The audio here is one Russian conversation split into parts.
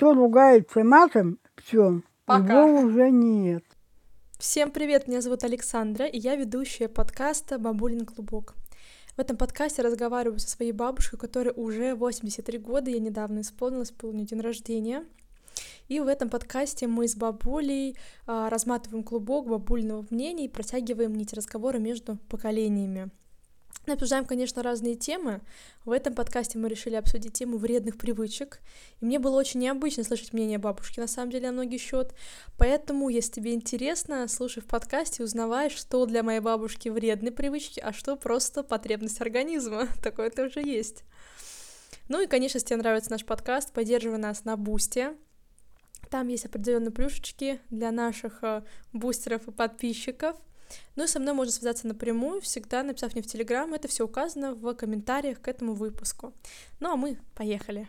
кто ругается матом, все, Пока. его уже нет. Всем привет, меня зовут Александра, и я ведущая подкаста «Бабулин клубок». В этом подкасте разговариваю со своей бабушкой, которой уже 83 года, я недавно исполнилась, был у нее день рождения. И в этом подкасте мы с бабулей а, разматываем клубок бабульного мнения и протягиваем нить разговора между поколениями. Мы обсуждаем, конечно, разные темы. В этом подкасте мы решили обсудить тему вредных привычек. И мне было очень необычно слышать мнение бабушки, на самом деле, на многие счет. Поэтому, если тебе интересно, слушай в подкасте, узнавай, что для моей бабушки вредные привычки, а что просто потребность организма. Такое тоже есть. Ну и, конечно, если тебе нравится наш подкаст, поддерживай нас на Бусте. Там есть определенные плюшечки для наших э, бустеров и подписчиков. Ну и со мной можно связаться напрямую, всегда написав мне в Телеграм. Это все указано в комментариях к этому выпуску. Ну а мы поехали.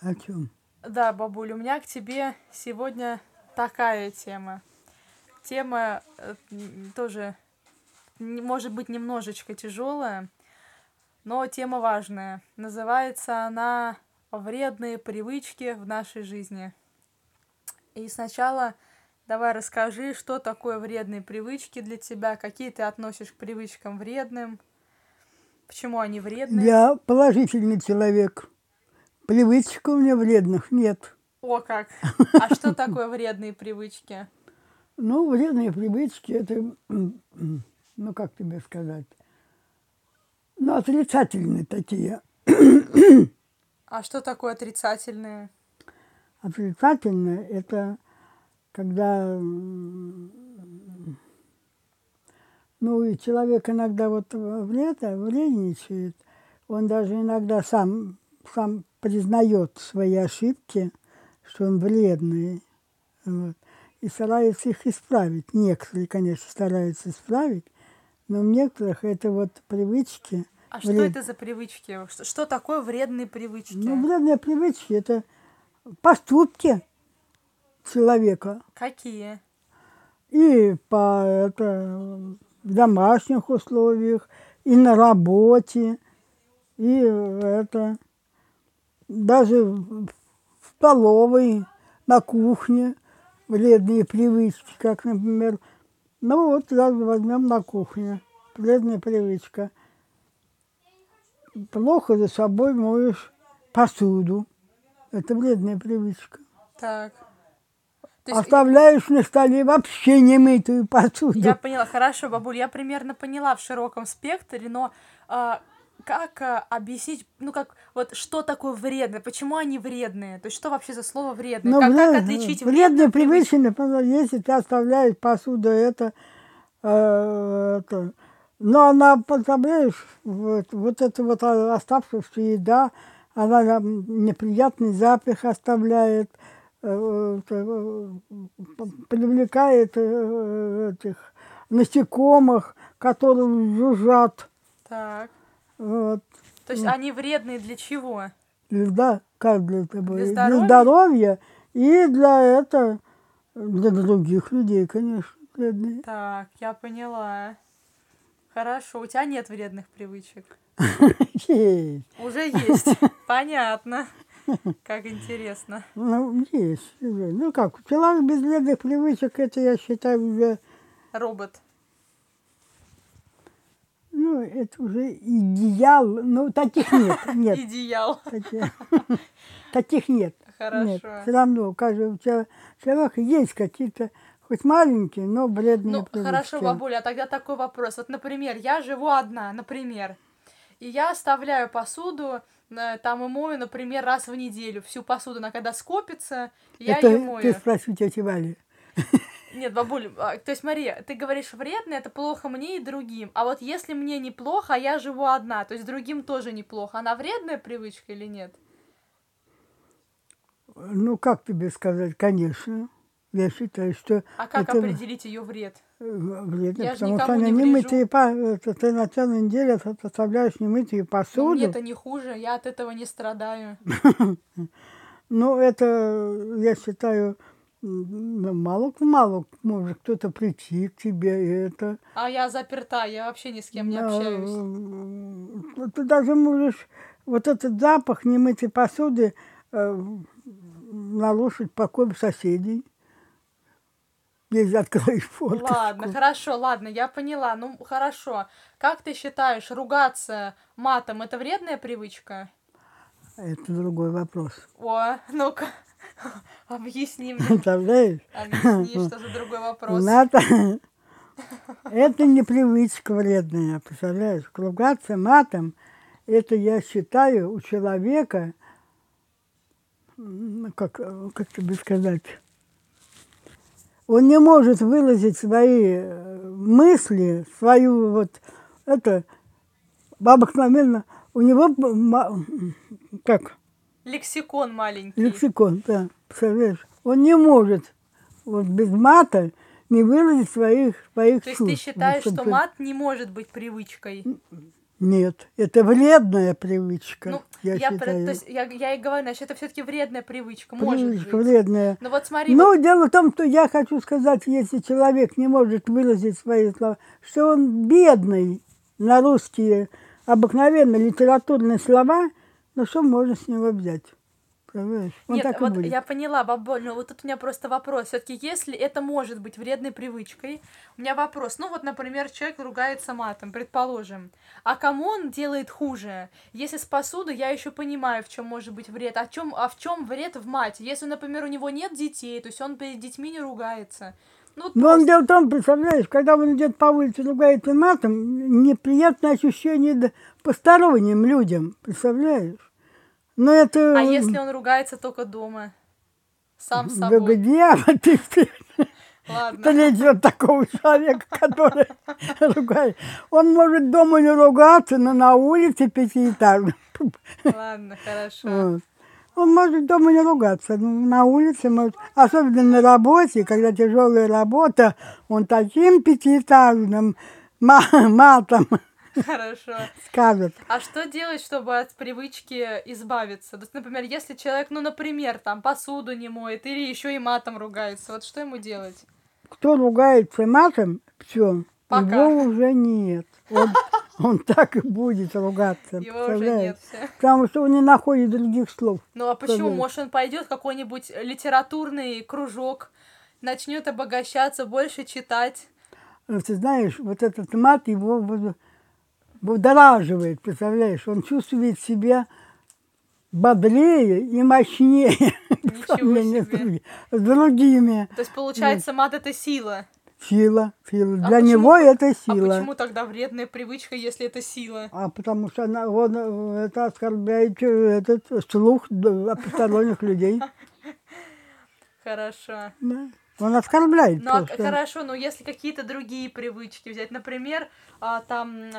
О чем? Да, бабуль, у меня к тебе сегодня такая тема. Тема э, тоже, может быть, немножечко тяжелая, но тема важная. Называется она «Вредные привычки в нашей жизни». И сначала давай расскажи, что такое вредные привычки для тебя, какие ты относишь к привычкам вредным, почему они вредные. Я положительный человек. Привычек у меня вредных нет. О, как! А что такое вредные привычки? Ну, вредные привычки, это, ну, как тебе сказать, ну, отрицательные такие. А что такое отрицательные? Отрицательные – это когда, ну, и человек иногда вот вред, вредничает, он даже иногда сам, сам признает свои ошибки, что он вредный, вот, и старается их исправить. Некоторые, конечно, стараются исправить, но у некоторых это вот привычки. А что вред- это за привычки? Что, что такое вредные привычки? Ну, вредные привычки – это поступки человека. Какие? И по, это, в домашних условиях, и на работе, и это, даже в в столовой, на кухне вредные привычки, как, например, ну вот раз возьмем на кухне, вредная привычка. Плохо за собой моешь посуду. Это вредная привычка. Так. То есть Оставляешь на столе вообще немытую посуду. я поняла, хорошо, бабуль, я примерно поняла в широком спектре, но а, как а, объяснить, ну как, вот что такое вредное, почему они вредные? То есть что вообще за слово вредное? Ну, как, как вред- отличить привычку? привычки, например, если ты оставляешь посуду, это, э, это но она поставляешь, вот, вот это вот о- оставшаяся еда, она неприятный запах оставляет, э, э, привлекает э, этих насекомых, которые жужжат. Так. Вот. То есть они вредные для чего? Да, как для того? Для Для здоровья? здоровья и для это, для других людей, конечно. вредные. Так, я поняла. Хорошо, у тебя нет вредных привычек. Есть. Уже есть. Понятно. Как интересно. Ну, есть. Ну как, человек без вредных привычек, это, я считаю, уже, Робот. Ну, это уже идеал. Ну, таких нет. Нет. Идеал. Таких, нет. Хорошо. Все равно у каждого чел- человека есть какие-то, хоть маленькие, но вредные Ну, привычки. хорошо, бабуля, а тогда такой вопрос. Вот, например, я живу одна, например, и я оставляю посуду, э, там и мою, например, раз в неделю. Всю посуду, она когда скопится, я это ее ты мою. спроси тети Вали. Нет, бабуль, а, то есть, Мария, ты говоришь вредно, это плохо мне и другим. А вот если мне неплохо, а я живу одна, то есть другим тоже неплохо, она вредная привычка или нет? Ну, как тебе сказать, конечно. Я считаю, что А как это определить ее вред? вредно, Я потому что не немытые, по- это ты на целую неделю от- оставляешь немытую Ну, посуду. мне-то не хуже, я от этого не страдаю. Ну, это, я считаю, Ну, мало-мало может кто-то прийти к тебе, это... А я заперта, я вообще ни с кем не общаюсь. Ты даже можешь вот этот запах немытой посуды э, нарушить покой соседей. Если откроешь форточку. Ладно, хорошо, ладно, я поняла. Ну, хорошо. Как ты считаешь, ругаться матом это вредная привычка? Это другой вопрос. О, ну-ка, объясни мне, Представляешь? объясни, что за другой вопрос. Надо... Это не привычка вредная, представляешь? Ругаться матом, это, я считаю, у человека, как, как тебе сказать, он не может выразить свои э, мысли, свою вот, это, обыкновенно, у него, как, Лексикон маленький. лексикон, да, представляешь? Он не может вот без мата не выразить своих, своих То есть чувств. ты считаешь, что мат не может быть привычкой? Нет, это вредная привычка, Ну, я, я, про- то есть я, я и говорю, значит, это все-таки вредная привычка, может привычка быть. вредная. Ну вот смотри, Но вот- дело в том, что я хочу сказать, если человек не может выразить свои слова, что он бедный на русские обыкновенные литературные слова, ну что можно с него взять? Понимаешь? Он Нет, так вот будет. я поняла, бабуль, но вот тут у меня просто вопрос. Все-таки, если это может быть вредной привычкой, у меня вопрос. Ну вот, например, человек ругается матом, предположим. А кому он делает хуже? Если с посудой, я еще понимаю, в чем может быть вред. А, чем, а в чем вред в мате? Если, например, у него нет детей, то есть он перед детьми не ругается. Ну, вот Но он просто. дело в том, представляешь, когда он идет по улице, ругается матом, неприятное ощущение посторонним людям, представляешь? Но это... А если он ругается только дома? Сам с Да собой. где ты, Ладно. встретил такого человека, который ругает? Он может дома не ругаться, но на улице пятиэтажной. Ладно, хорошо. Вот. Он может дома не ругаться, но на улице может, особенно на работе, когда тяжелая работа, он таким пятиэтажным ма- матом Хорошо. скажет. А что делать, чтобы от привычки избавиться? То есть, например, если человек, ну, например, там посуду не моет или еще и матом ругается, вот что ему делать? Кто ругается матом, все, Пока. его уже нет. Он, он так и будет ругаться. Его уже нет все. Потому что он не находит других слов. Ну а почему? Может, он пойдет в какой-нибудь литературный кружок, начнет обогащаться, больше читать. Ты знаешь, вот этот мат его будораживает, представляешь? Он чувствует себя бодрее и мощнее по сравнению с другими. То есть, получается, мат это сила. Сила, сила. А Для почему- него это А сила. почему тогда вредная привычка, если это сила? А потому что она, он, э, это оскорбляет э, этот слух посторонних людей. Хорошо. Да. Он оскорбляет Ну, а хорошо, но если какие-то другие привычки взять, например, а, там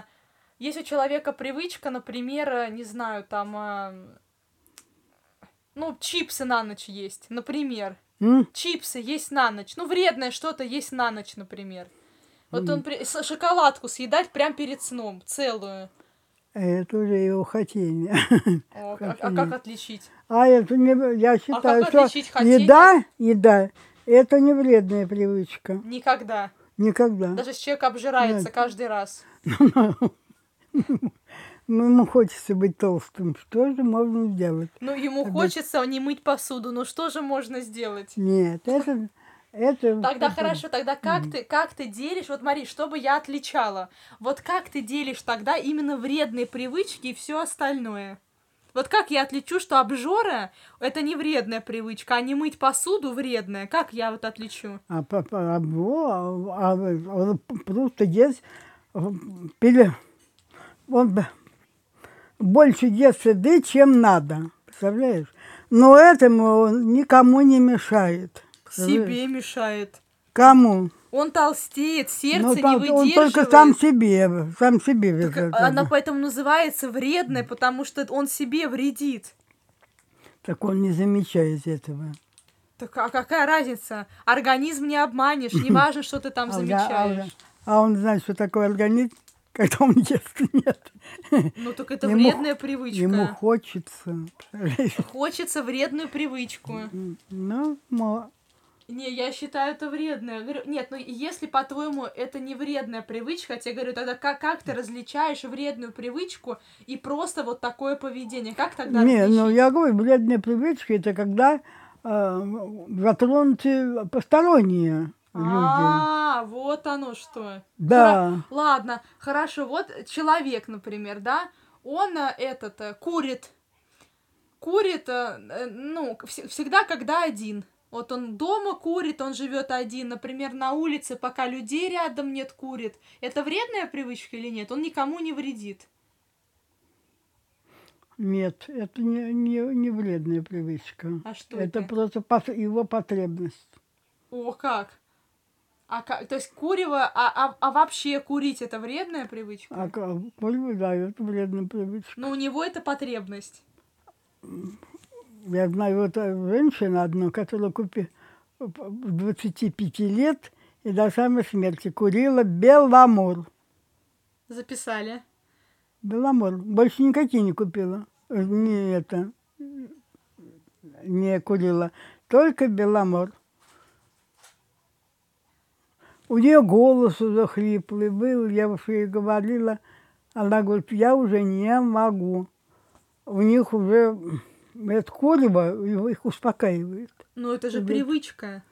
есть у человека привычка, например, э, не знаю, там, а, ну, чипсы на ночь есть, например. М? Чипсы есть на ночь. Ну, вредное что-то есть на ночь, например. Вот он при- шоколадку съедать прямо перед сном, целую. Это уже его хотение. О, а, а Хотение. как отличить? А это не, я считаю, как что хотение? еда, еда, это не вредная привычка. Никогда. Никогда. Даже человек обжирается Нет. каждый раз. Ну, ему хочется быть толстым. Что же можно сделать? Ну, ему Тогда- хочется не мыть посуду. Ну, что же можно сделать? Нет, это... это Тогда это- хорошо, тогда как ты, как ты делишь, вот Мари, чтобы я отличала, вот как ты делишь тогда именно вредные привычки и все остальное? Вот как я отличу, что обжора это не вредная привычка, а не мыть посуду вредная? Как я вот отличу? А, а, во, а, он просто ест, э, пере- он больше ест еды, чем надо, представляешь? Но этому он никому не мешает. Себе мешает. Кому? Он толстеет, сердце Ну, не там- выдерживает. он только сам себе, сам себе. Так, это- она поэтому называется вредной, потому что он себе вредит. Так он не замечает этого. Так а какая разница? Организм не обманешь, неважно, что ты там А, а, замечаешь. а он знает, что такое организм, когда он ест, нет. Ну так это Ему- вредная привычка. Ему хочется. Хочется вредную привычку. Ну, мо- Не, я считаю это вредно. Я говорю, нет, ну если, по-твоему, это не вредная привычка, я тебе говорю, тогда как, как ты различаешь вредную привычку и просто вот такое поведение? Как тогда Не, различить? ну я говорю, вредные привычки это когда э, затронуты посторонние люди. А, вот оно что. Да. Ладно, хорошо, вот человек, например, да, он э, этот э, курит, курит, э, ну, вс- всегда когда один. Вот он дома курит, он живет один, например, на улице, пока людей рядом нет, курит. Это вредная привычка или нет? Он никому не вредит. Нет, это не, не, не вредная привычка. А что это это? просто его потребность. О, как? А как? То есть курево, а, а, а вообще курить это вредная привычка? А как? Да, это вредная привычка. Но у него это потребность. Я знаю вот э, женщину одну, которая купи 25 лет и до самой смерти курила Беломор. Записали. Беломор. Больше никакие не купила. Э, Не это. Не курила. Только Беломор. У нее голос уже хриплый был, я уж ей говорила. Она говорит, я уже не могу. У них уже это курево их успокаивает. Ну это же привычка.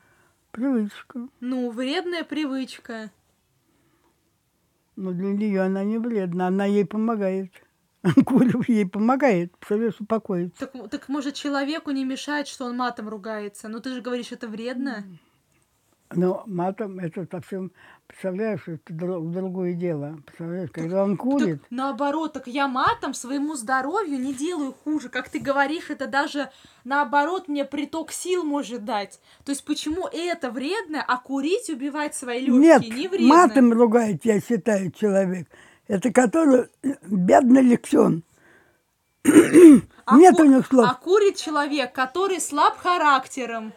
Привычка. Ну, вредная привычка. Но для нее она не вредна, она ей помогает. Курево ей помогает, представляешь, успокоить. Так, так может человеку не мешает, что он матом ругается? Ну ты же говоришь, это вредно. Но матом это совсем, представляешь, это другое дело. Представляешь, когда он курит, Так, наоборот, так я матом своему здоровью не делаю хуже. Как ты говоришь, это даже наоборот мне приток сил может дать. То есть почему это вредно, а курить убивать свои легкие нет, не вредно? матом ругает, я считаю, человек. Это который э, бедный лексион. А Нет ку- у них слов. А курит человек, который слаб характером.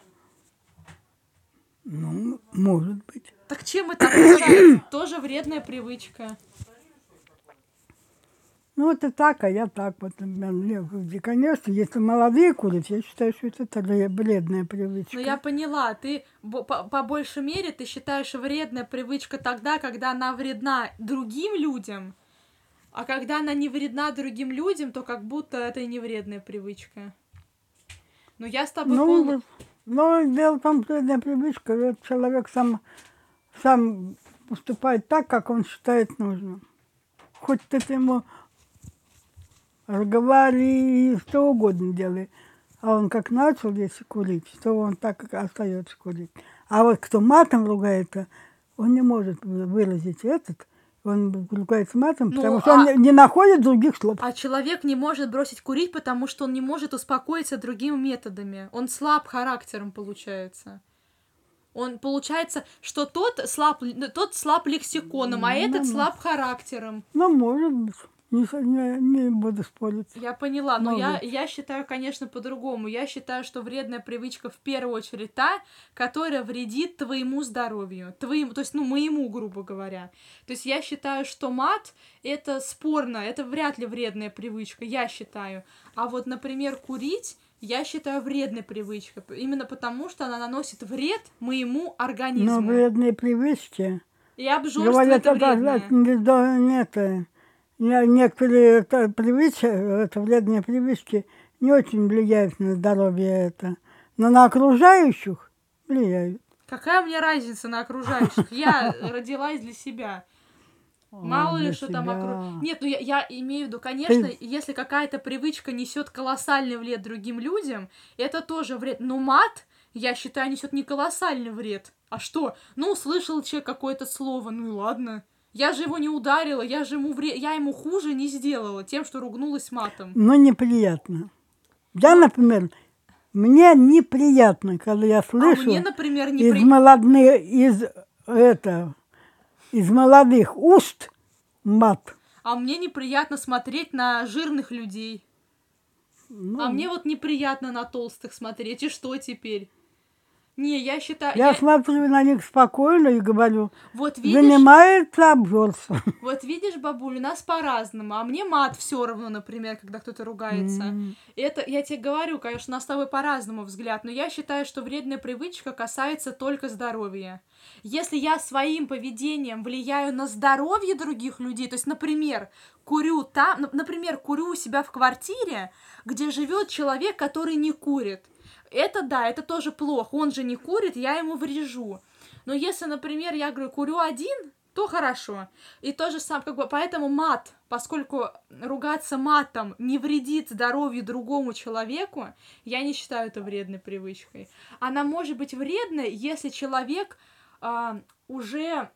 Ну, может быть. Так чем это отличается? Тоже вредная привычка. Ну, и так, а я так. Вот, конечно, если молодые курят, я считаю, что это такая вредная привычка. Ну, я поняла, ты по, по большей мере ты считаешь вредная привычка тогда, когда она вредна другим людям, а когда она не вредна другим людям, то как будто это и не вредная привычка. Ну, я с тобой Ну, пол- но дело в том, что вредная привычка, этот человек сам, сам поступает так, как он считает нужным. Хоть ты ему разговаривай что угодно делай. А он как начал, если курить, то он так и остается курить. А вот кто матом ругается, он не может вы- выразить этот, он ругается матом, Ну, потому что а- он не- находит других слов. А человек не может бросить курить, потому что он не может успокоиться другими методами. Он слаб характером, получается. Он получается, что тот слаб, тот слаб лексиконом, а этот Ну, слаб характером. Ну, может быть, не, не, не буду спорить. Я поняла, но я, Может. я считаю, конечно, по-другому. Я считаю, что вредная привычка в первую очередь та, которая вредит твоему здоровью. Твоему, то есть, ну, моему, грубо говоря. То есть я считаю, что мат это спорно, это вряд ли вредная привычка, я считаю. А вот, например, курить я считаю вредной привычкой, именно потому, что она наносит вред моему организму. Но вредные привычки, И обжорство говорят, это вредное. нет, не- некоторые это, привычки, это вредные привычки не очень влияют на здоровье это, но на окружающих влияют. Какая мне разница на окружающих? Я родилась для себя. Мало ли что там вокруг. Нет, ну я, я имею в виду, конечно, если какая-то привычка несет колоссальный вред другим людям, это тоже вред. Но мат, я считаю, несет не колоссальный вред. А что? Ну, услышал человек какое-то слово, ну и ладно. Я же его не ударила, я же ему вре... я ему хуже не сделала тем, что ругнулась матом. Но неприятно. Я, например, мне неприятно, когда я А слышу мне, например, из не при... молодых, из это, из молодых уст мат. А мне неприятно смотреть на жирных людей. Ну, А мне вот неприятно на толстых смотреть. И что теперь? Не, я считаю... Я я- смотрю на них спокойно и говорю, Вот видишь, занимается обжорство. вот видишь, бабуль, у нас по-разному. А мне мат все равно, например, когда кто-то ругается. М. Это, я тебе говорю, конечно, у нас с тобой по-разному взгляд, но я считаю, что вредная привычка касается только здоровья. Если я своим поведением влияю на здоровье других людей, то есть, например, курю там, нап- например, курю у себя в квартире, где живет человек, который не курит. Это да, это тоже плохо. Он же не курит, я ему врежу. Но если, например, я говорю, курю один, то хорошо. И то же самое, как бы, поэтому мат, поскольку ругаться матом не вредит здоровью другому человеку, я не считаю это вредной привычкой. Она может быть вредной, если человек а, уже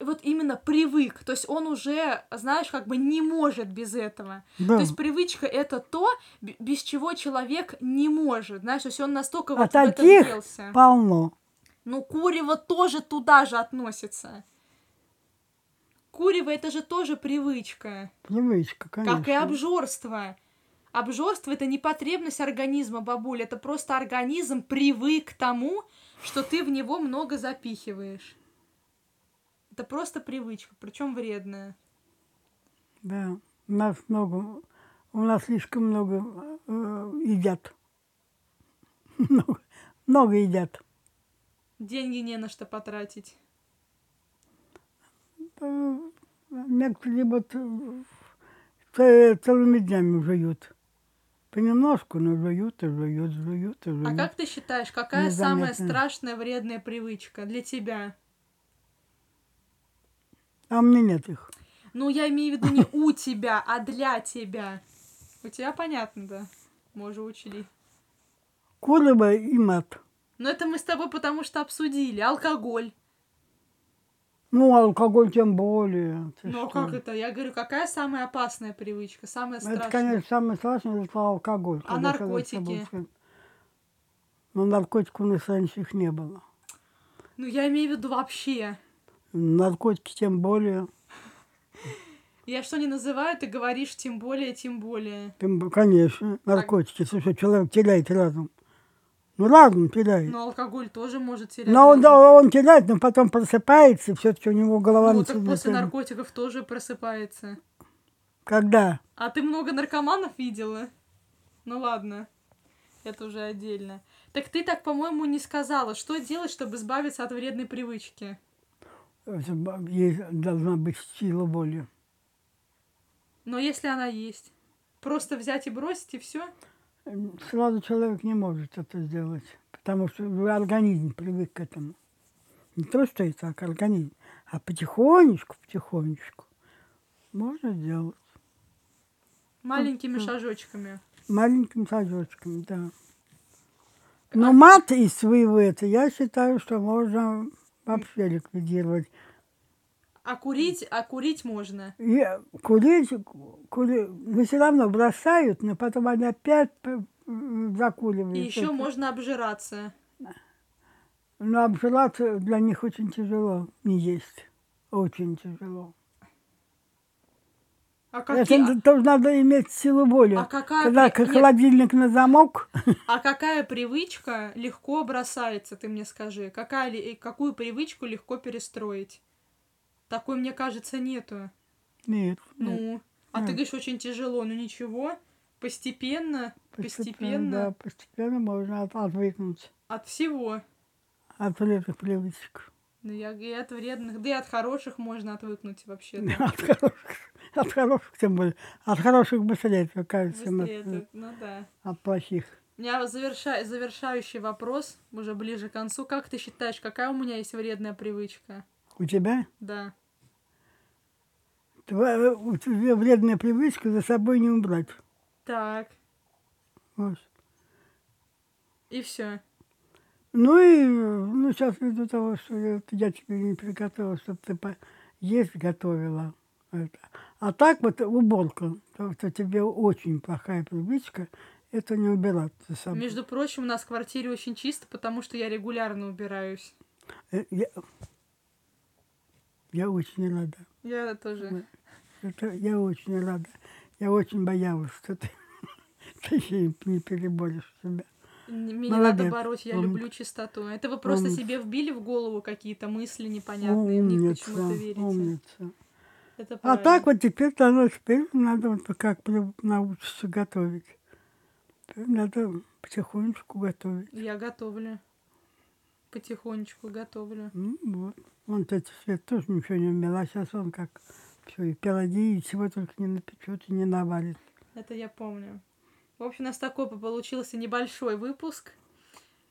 вот именно привык, то есть он уже, знаешь, как бы не может без этого. Да. То есть привычка это то, без чего человек не может, знаешь, то есть он настолько А вот в это таких полно. Ну, курево тоже туда же относится. Курево это же тоже привычка, Привычка, конечно. как и обжорство. Обжорство это не потребность организма, бабуль, это просто организм привык к тому, что ты в него много запихиваешь. Это просто привычка, причем вредная. Да, у нас много, у нас слишком много э, едят. Много, много едят. Деньги не на что потратить. Некоторые вот э, целыми днями жуют. Понемножку, но жуют и жуют, жуют и жуют. А как ты считаешь, какая самая Незаметно. страшная вредная привычка для тебя? А у меня нет их. Ну, я имею в виду не у тебя, а для тебя. У тебя понятно, да. Мы уже учили. Курево и мат. Но это мы с тобой потому что обсудили. Алкоголь. Ну, алкоголь тем более. Ты Ну, а что? как это? Я говорю, какая самая опасная привычка? Самая страшная? Это, конечно, самое страшное, это алкоголь. А наркотики? Но наркотиков у нас раньше их не было. Ну, я имею в виду вообще. Наркотики тем более. Я что не называю, ты говоришь тем более, тем более. Тем конечно, наркотики. Слушай, человек теряет разум. Ну, разум теряет. Но алкоголь тоже может терять. Но он, да, он теряет, но потом просыпается, все-таки у него голова Ну, так начинает- после наркотиков тоже просыпается. Когда? А ты много наркоманов видела? Ну ладно, это уже отдельно. Так ты так, по-моему, не сказала, что делать, чтобы избавиться от вредной привычки. Есть- должна быть сила воли. Но если она есть, просто взять и бросить, и все? Сразу человек не может это сделать, потому что организм привык к этому. Не то, что это так, организм, а потихонечку, потихонечку можно сделать. Маленькими Ну, шажочками. Маленьким шажочком, да. Но мат из своего это, я считаю, что можно вообще ликвидировать. А курить, а курить можно. И курить, кури, но все равно бросают, но потом они опять закуривают. И еще это. можно обжираться. Но обжираться для них очень тяжело не есть. Очень тяжело. А, Это какие- тоже надо иметь силу воли. а какая, Когда при- нет, холодильник на замок, а какая привычка легко бросается, ты мне скажи? Какая, ли- какую привычку легко перестроить? Такой, мне кажется, нету. нет. нет. Ну, а ты Нет. говоришь, очень тяжело, ну ничего, постепенно, постепенно, Да, постепенно можно от- отвыкнуть от всего. от вредных привычек. Ну, я и от вредных, да и от хороших можно отвыкнуть вообще. От хороших, от хороших тем более. От хороших быстрее отвыкаются, чем Быстрее, от, ну да. от плохих. У меня заверша- завершающий вопрос, уже ближе к концу. Как ты считаешь, какая у меня есть вредная привычка? У тебя? Да. Тва- У тебя вредная привычка за собой не убрать. Так, Вот. и все. Ну и ну, сейчас ввиду того, что я, я тебе не приготовила, чтобы ты по- есть готовила. Это. А так вот уборка, то, что тебе очень плохая привычка, это не убирать за собой. Между прочим, у нас в квартире очень чисто, потому что я регулярно убираюсь. Э, Я, я очень рада. Я тоже. Это, я очень рада. Я очень боялась, что ты, ты не переборешь себя. Мне не надо Молодец, бороться, я умница. люблю чистоту. Это вы просто Умница. себе вбили в голову какие-то мысли непонятные, в них Умница, почему-то верите. умница. А так вот теперь надо, теперь надо вот как научиться готовить. Теперь надо потихонечку готовить. Я готовлю. Потихонечку готовлю. Ну, вот. Он тетя Свет тоже ничего не умела, сейчас он как все, и пироги, и чего только не напечет, и не наварит. Это я помню. В общем, у нас такой получился небольшой выпуск.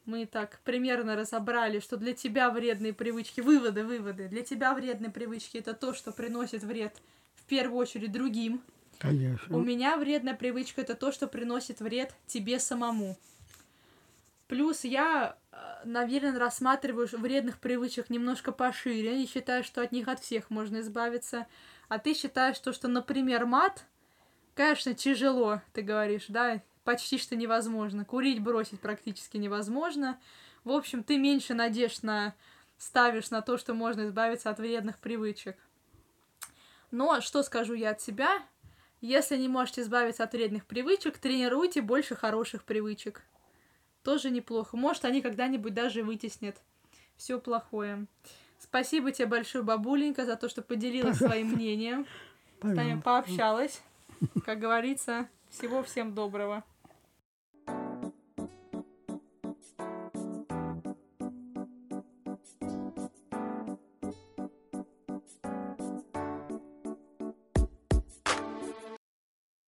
Мы так примерно разобрали, что для тебя вредные привычки, выводы, выводы. Для тебя вредные привычки это то, что приносит вред в первую очередь другим. Конечно. У меня вредная привычка это то, что приносит вред тебе самому. Плюс я, наверное, рассматриваю вредных привычек немножко пошире и считаю, что от них от всех можно избавиться. А ты считаешь то, что, например, мат, конечно, тяжело, ты говоришь, да, почти что невозможно. Курить бросить практически невозможно. В общем, ты меньше надежд на ставишь на то, что можно избавиться от вредных привычек. Но что скажу я от себя? Если не можете избавиться от вредных привычек, тренируйте больше хороших привычек. Тоже неплохо. Может, они когда-нибудь даже вытеснят все плохое. Спасибо тебе большое, бабуленька, за то, что поделилась своим мнением. С нами пообщалась. Как говорится, всего всем доброго.